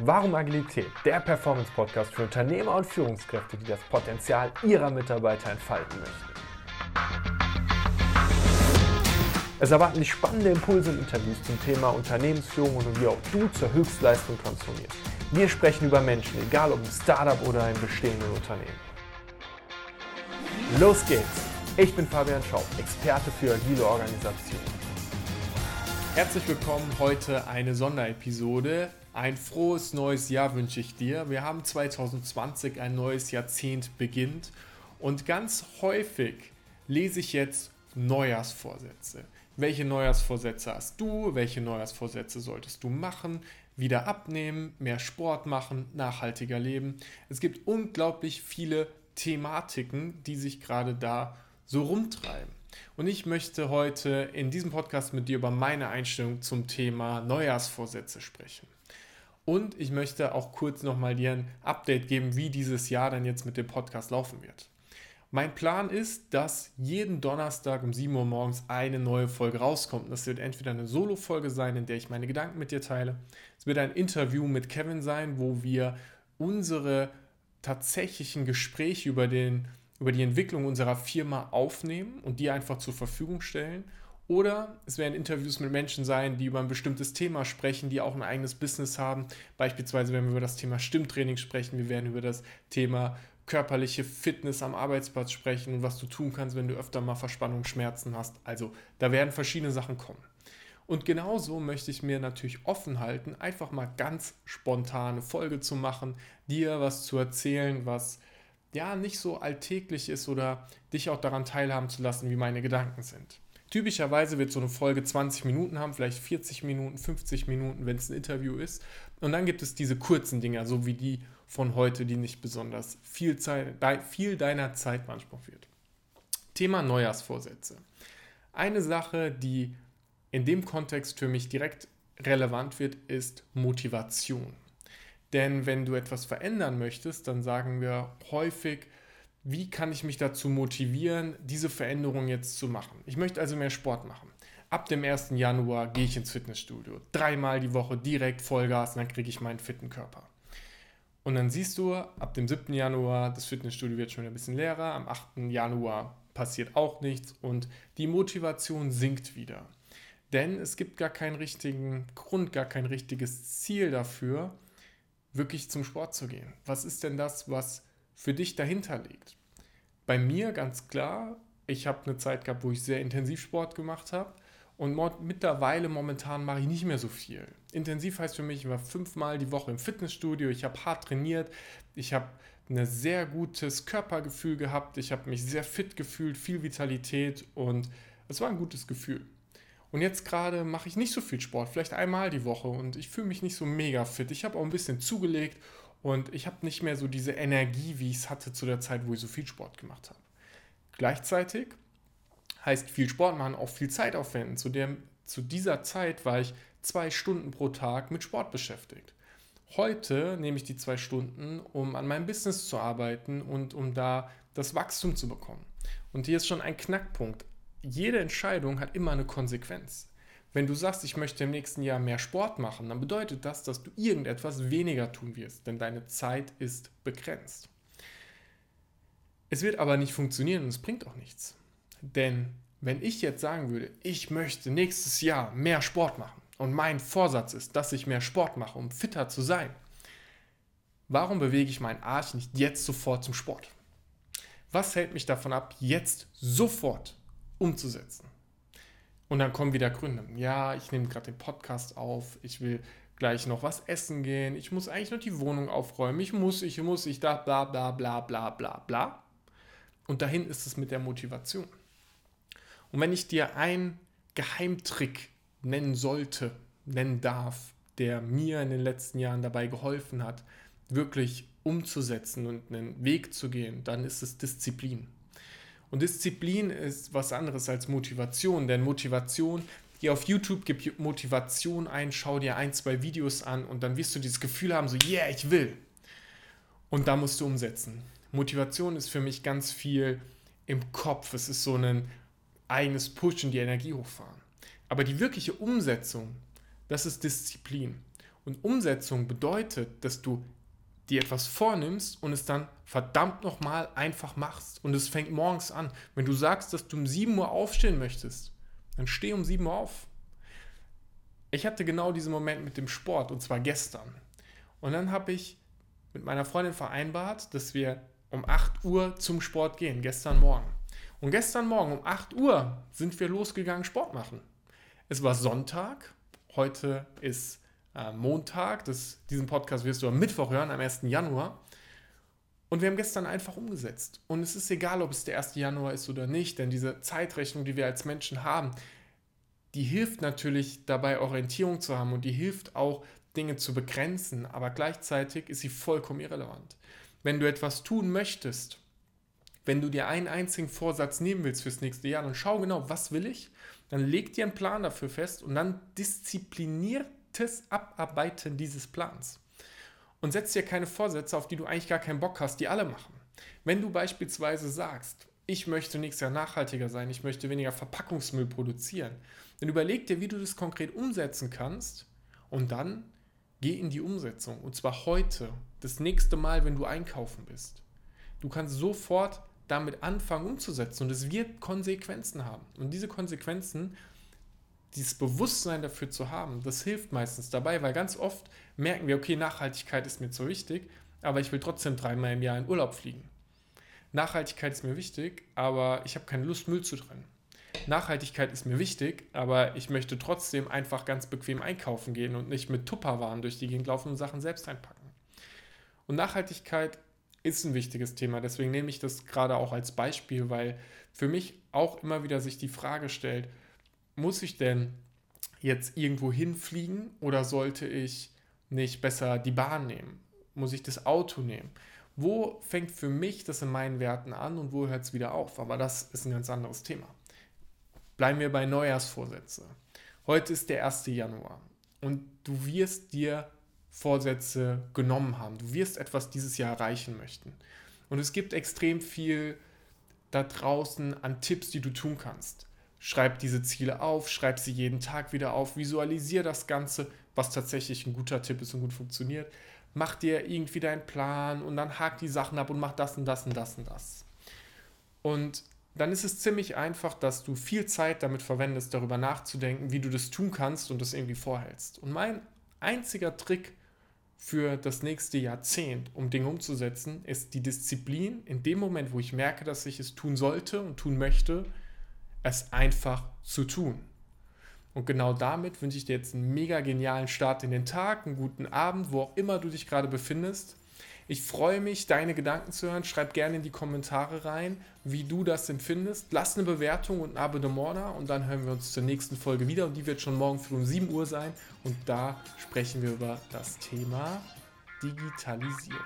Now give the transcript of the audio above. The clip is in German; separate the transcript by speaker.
Speaker 1: Warum Agilität? Der Performance-Podcast für Unternehmer und Führungskräfte, die das Potenzial ihrer Mitarbeiter entfalten möchten. Es erwarten dich spannende Impulse und Interviews zum Thema Unternehmensführung und wie auch du zur Höchstleistung transformierst. Wir sprechen über Menschen, egal ob im Startup oder im bestehenden Unternehmen. Los geht's! Ich bin Fabian Schaub, Experte für agile Organisation. Herzlich willkommen, heute eine Sonderepisode. Ein frohes neues Jahr wünsche ich dir. Wir haben 2020, ein neues Jahrzehnt beginnt und ganz häufig lese ich jetzt Neujahrsvorsätze. Welche Neujahrsvorsätze hast du? Welche Neujahrsvorsätze solltest du machen? Wieder abnehmen, mehr Sport machen, nachhaltiger leben. Es gibt unglaublich viele Thematiken, die sich gerade da so rumtreiben. Und ich möchte heute in diesem Podcast mit dir über meine Einstellung zum Thema Neujahrsvorsätze sprechen. Und ich möchte auch kurz nochmal dir ein Update geben, wie dieses Jahr dann jetzt mit dem Podcast laufen wird. Mein Plan ist, dass jeden Donnerstag um 7 Uhr morgens eine neue Folge rauskommt. Das wird entweder eine Solo-Folge sein, in der ich meine Gedanken mit dir teile. Es wird ein Interview mit Kevin sein, wo wir unsere tatsächlichen Gespräche über den über die Entwicklung unserer Firma aufnehmen und die einfach zur Verfügung stellen. Oder es werden Interviews mit Menschen sein, die über ein bestimmtes Thema sprechen, die auch ein eigenes Business haben. Beispielsweise werden wir über das Thema Stimmtraining sprechen, wir werden über das Thema körperliche Fitness am Arbeitsplatz sprechen und was du tun kannst, wenn du öfter mal Verspannung, Schmerzen hast. Also da werden verschiedene Sachen kommen. Und genauso möchte ich mir natürlich offen halten, einfach mal ganz spontane Folge zu machen, dir was zu erzählen, was ja nicht so alltäglich ist oder dich auch daran teilhaben zu lassen, wie meine Gedanken sind. Typischerweise wird so eine Folge 20 Minuten haben, vielleicht 40 Minuten, 50 Minuten, wenn es ein Interview ist. Und dann gibt es diese kurzen Dinger, so wie die von heute, die nicht besonders viel, Zeit, viel deiner Zeit beansprucht wird. Thema Neujahrsvorsätze. Eine Sache, die in dem Kontext für mich direkt relevant wird, ist Motivation. Denn wenn du etwas verändern möchtest, dann sagen wir häufig, wie kann ich mich dazu motivieren, diese Veränderung jetzt zu machen? Ich möchte also mehr Sport machen. Ab dem 1. Januar gehe ich ins Fitnessstudio. Dreimal die Woche direkt Vollgas dann kriege ich meinen fitten Körper. Und dann siehst du, ab dem 7. Januar, das Fitnessstudio wird schon wieder ein bisschen leerer. Am 8. Januar passiert auch nichts und die Motivation sinkt wieder. Denn es gibt gar keinen richtigen Grund, gar kein richtiges Ziel dafür, wirklich zum Sport zu gehen? Was ist denn das, was für dich dahinter liegt? Bei mir ganz klar, ich habe eine Zeit gehabt, wo ich sehr intensiv Sport gemacht habe und mittlerweile momentan mache ich nicht mehr so viel. Intensiv heißt für mich, ich war fünfmal die Woche im Fitnessstudio, ich habe hart trainiert, ich habe ein sehr gutes Körpergefühl gehabt, ich habe mich sehr fit gefühlt, viel Vitalität und es war ein gutes Gefühl. Und jetzt gerade mache ich nicht so viel Sport, vielleicht einmal die Woche und ich fühle mich nicht so mega fit. Ich habe auch ein bisschen zugelegt und ich habe nicht mehr so diese Energie, wie ich es hatte zu der Zeit, wo ich so viel Sport gemacht habe. Gleichzeitig heißt viel Sport machen auch viel Zeit aufwenden. Zu, der, zu dieser Zeit war ich zwei Stunden pro Tag mit Sport beschäftigt. Heute nehme ich die zwei Stunden, um an meinem Business zu arbeiten und um da das Wachstum zu bekommen. Und hier ist schon ein Knackpunkt jede Entscheidung hat immer eine Konsequenz. Wenn du sagst, ich möchte im nächsten Jahr mehr Sport machen, dann bedeutet das, dass du irgendetwas weniger tun wirst, denn deine Zeit ist begrenzt. Es wird aber nicht funktionieren und es bringt auch nichts. Denn wenn ich jetzt sagen würde, ich möchte nächstes Jahr mehr Sport machen und mein Vorsatz ist, dass ich mehr Sport mache, um fitter zu sein, warum bewege ich meinen Arsch nicht jetzt sofort zum Sport? Was hält mich davon ab, jetzt sofort umzusetzen. Und dann kommen wieder Gründe. Ja, ich nehme gerade den Podcast auf, ich will gleich noch was essen gehen, ich muss eigentlich noch die Wohnung aufräumen, ich muss, ich muss, ich da, bla bla bla bla bla bla. Und dahin ist es mit der Motivation. Und wenn ich dir einen Geheimtrick nennen sollte, nennen darf, der mir in den letzten Jahren dabei geholfen hat, wirklich umzusetzen und einen Weg zu gehen, dann ist es Disziplin. Und Disziplin ist was anderes als Motivation, denn Motivation, geh auf YouTube, gib Motivation ein, schau dir ein, zwei Videos an und dann wirst du dieses Gefühl haben, so, yeah, ich will. Und da musst du umsetzen. Motivation ist für mich ganz viel im Kopf. Es ist so ein eigenes Pushen, die Energie hochfahren. Aber die wirkliche Umsetzung, das ist Disziplin. Und Umsetzung bedeutet, dass du dir etwas vornimmst und es dann verdammt nochmal einfach machst. Und es fängt morgens an. Wenn du sagst, dass du um 7 Uhr aufstehen möchtest, dann steh um 7 Uhr auf. Ich hatte genau diesen Moment mit dem Sport und zwar gestern. Und dann habe ich mit meiner Freundin vereinbart, dass wir um 8 Uhr zum Sport gehen, gestern Morgen. Und gestern Morgen um 8 Uhr sind wir losgegangen Sport machen. Es war Sonntag, heute ist äh, Montag, das, diesen Podcast wirst du am Mittwoch hören, am 1. Januar. Und wir haben gestern einfach umgesetzt. Und es ist egal, ob es der 1. Januar ist oder nicht, denn diese Zeitrechnung, die wir als Menschen haben, die hilft natürlich dabei, Orientierung zu haben und die hilft auch, Dinge zu begrenzen, aber gleichzeitig ist sie vollkommen irrelevant. Wenn du etwas tun möchtest, wenn du dir einen einzigen Vorsatz nehmen willst fürs nächste Jahr, dann schau genau, was will ich, dann leg dir einen Plan dafür fest und dann diszipliniertes Abarbeiten dieses Plans. Und setz dir keine Vorsätze, auf die du eigentlich gar keinen Bock hast, die alle machen. Wenn du beispielsweise sagst, ich möchte nächstes Jahr nachhaltiger sein, ich möchte weniger Verpackungsmüll produzieren, dann überleg dir, wie du das konkret umsetzen kannst und dann geh in die Umsetzung. Und zwar heute, das nächste Mal, wenn du einkaufen bist. Du kannst sofort damit anfangen umzusetzen und es wird Konsequenzen haben. Und diese Konsequenzen, dieses Bewusstsein dafür zu haben, das hilft meistens dabei, weil ganz oft merken wir, okay, Nachhaltigkeit ist mir zu wichtig, aber ich will trotzdem dreimal im Jahr in Urlaub fliegen. Nachhaltigkeit ist mir wichtig, aber ich habe keine Lust, Müll zu trennen. Nachhaltigkeit ist mir wichtig, aber ich möchte trotzdem einfach ganz bequem einkaufen gehen und nicht mit Tupperwaren durch die Gegend laufen und Sachen selbst einpacken. Und Nachhaltigkeit ist ein wichtiges Thema. Deswegen nehme ich das gerade auch als Beispiel, weil für mich auch immer wieder sich die Frage stellt, muss ich denn jetzt irgendwo hinfliegen oder sollte ich nicht besser die Bahn nehmen? Muss ich das Auto nehmen? Wo fängt für mich das in meinen Werten an und wo hört es wieder auf? Aber das ist ein ganz anderes Thema. Bleiben wir bei Neujahrsvorsätze. Heute ist der 1. Januar und du wirst dir Vorsätze genommen haben. Du wirst etwas dieses Jahr erreichen möchten. Und es gibt extrem viel da draußen an Tipps, die du tun kannst. Schreib diese Ziele auf, schreib sie jeden Tag wieder auf, visualisiere das Ganze, was tatsächlich ein guter Tipp ist und gut funktioniert. Mach dir irgendwie deinen Plan und dann hak die Sachen ab und mach das und das und das und das. Und dann ist es ziemlich einfach, dass du viel Zeit damit verwendest, darüber nachzudenken, wie du das tun kannst und das irgendwie vorhältst. Und mein einziger Trick für das nächste Jahrzehnt, um Dinge umzusetzen, ist die Disziplin, in dem Moment, wo ich merke, dass ich es tun sollte und tun möchte, es einfach zu tun. Und genau damit wünsche ich dir jetzt einen mega genialen Start in den Tag, einen guten Abend, wo auch immer du dich gerade befindest. Ich freue mich, deine Gedanken zu hören. Schreib gerne in die Kommentare rein, wie du das empfindest. Lass eine Bewertung und ein Abonnement da und dann hören wir uns zur nächsten Folge wieder. Und die wird schon morgen früh um 7 Uhr sein. Und da sprechen wir über das Thema Digitalisierung.